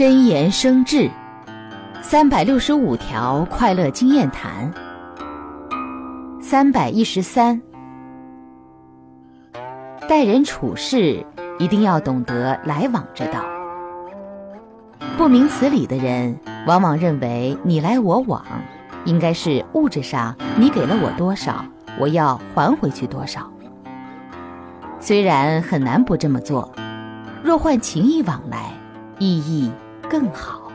真言生智，三百六十五条快乐经验谈。三百一十三，待人处事一定要懂得来往之道。不明此理的人，往往认为你来我往，应该是物质上你给了我多少，我要还回去多少。虽然很难不这么做，若换情意往来，意义更好。